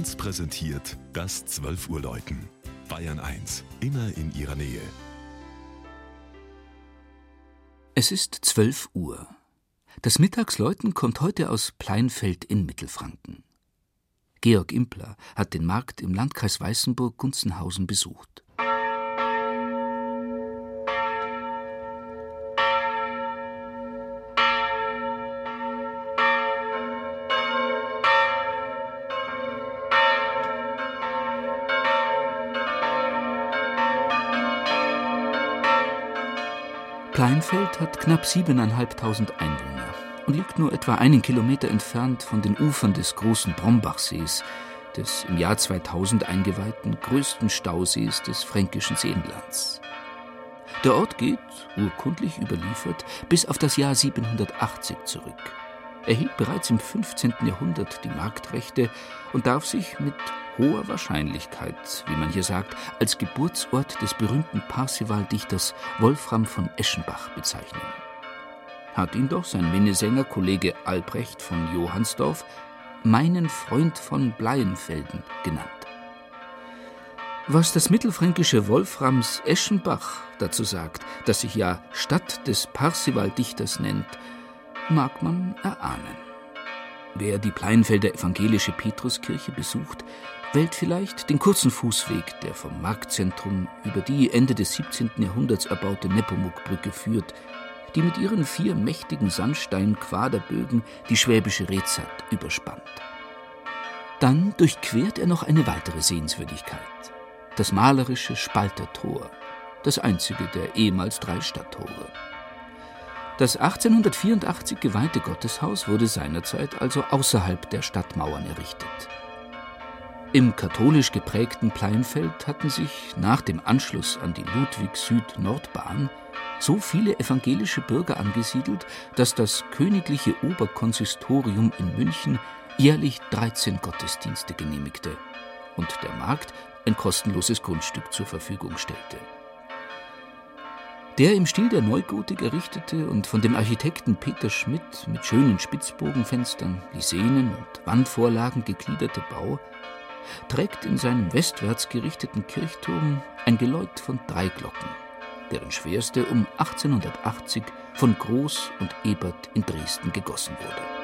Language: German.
1 präsentiert das 12 Uhr Läuten. Bayern 1, immer in ihrer Nähe. Es ist 12 Uhr. Das Mittagsläuten kommt heute aus Pleinfeld in Mittelfranken. Georg Impler hat den Markt im Landkreis Weißenburg-Gunzenhausen besucht. Kleinfeld hat knapp 7.500 Einwohner und liegt nur etwa einen Kilometer entfernt von den Ufern des großen Brombachsees, des im Jahr 2000 eingeweihten größten Stausees des fränkischen Seenlands. Der Ort geht, urkundlich überliefert, bis auf das Jahr 780 zurück erhielt bereits im 15. Jahrhundert die Marktrechte und darf sich mit hoher Wahrscheinlichkeit, wie man hier sagt, als Geburtsort des berühmten Parsival-Dichters Wolfram von Eschenbach bezeichnen. Hat ihn doch sein Minnesänger-Kollege Albrecht von Johannsdorf meinen Freund von Bleienfelden genannt. Was das mittelfränkische Wolframs Eschenbach dazu sagt, das sich ja Stadt des Parsival-Dichters nennt, mag man erahnen. Wer die Pleinfelder evangelische Petruskirche besucht, wählt vielleicht den kurzen Fußweg, der vom Marktzentrum über die Ende des 17. Jahrhunderts erbaute Nepomuk-Brücke führt, die mit ihren vier mächtigen Sandstein-Quaderbögen die schwäbische Rezat überspannt. Dann durchquert er noch eine weitere Sehenswürdigkeit, das malerische Spaltertor, das einzige der ehemals drei Stadttore. Das 1884 geweihte Gotteshaus wurde seinerzeit also außerhalb der Stadtmauern errichtet. Im katholisch geprägten Pleinfeld hatten sich nach dem Anschluss an die Ludwig-Süd-Nordbahn so viele evangelische Bürger angesiedelt, dass das königliche Oberkonsistorium in München jährlich 13 Gottesdienste genehmigte und der Markt ein kostenloses Grundstück zur Verfügung stellte. Der im Stil der Neugotik errichtete und von dem Architekten Peter Schmidt mit schönen Spitzbogenfenstern, Lisenen und Wandvorlagen gegliederte Bau trägt in seinem westwärts gerichteten Kirchturm ein Geläut von drei Glocken, deren schwerste um 1880 von Groß und Ebert in Dresden gegossen wurde.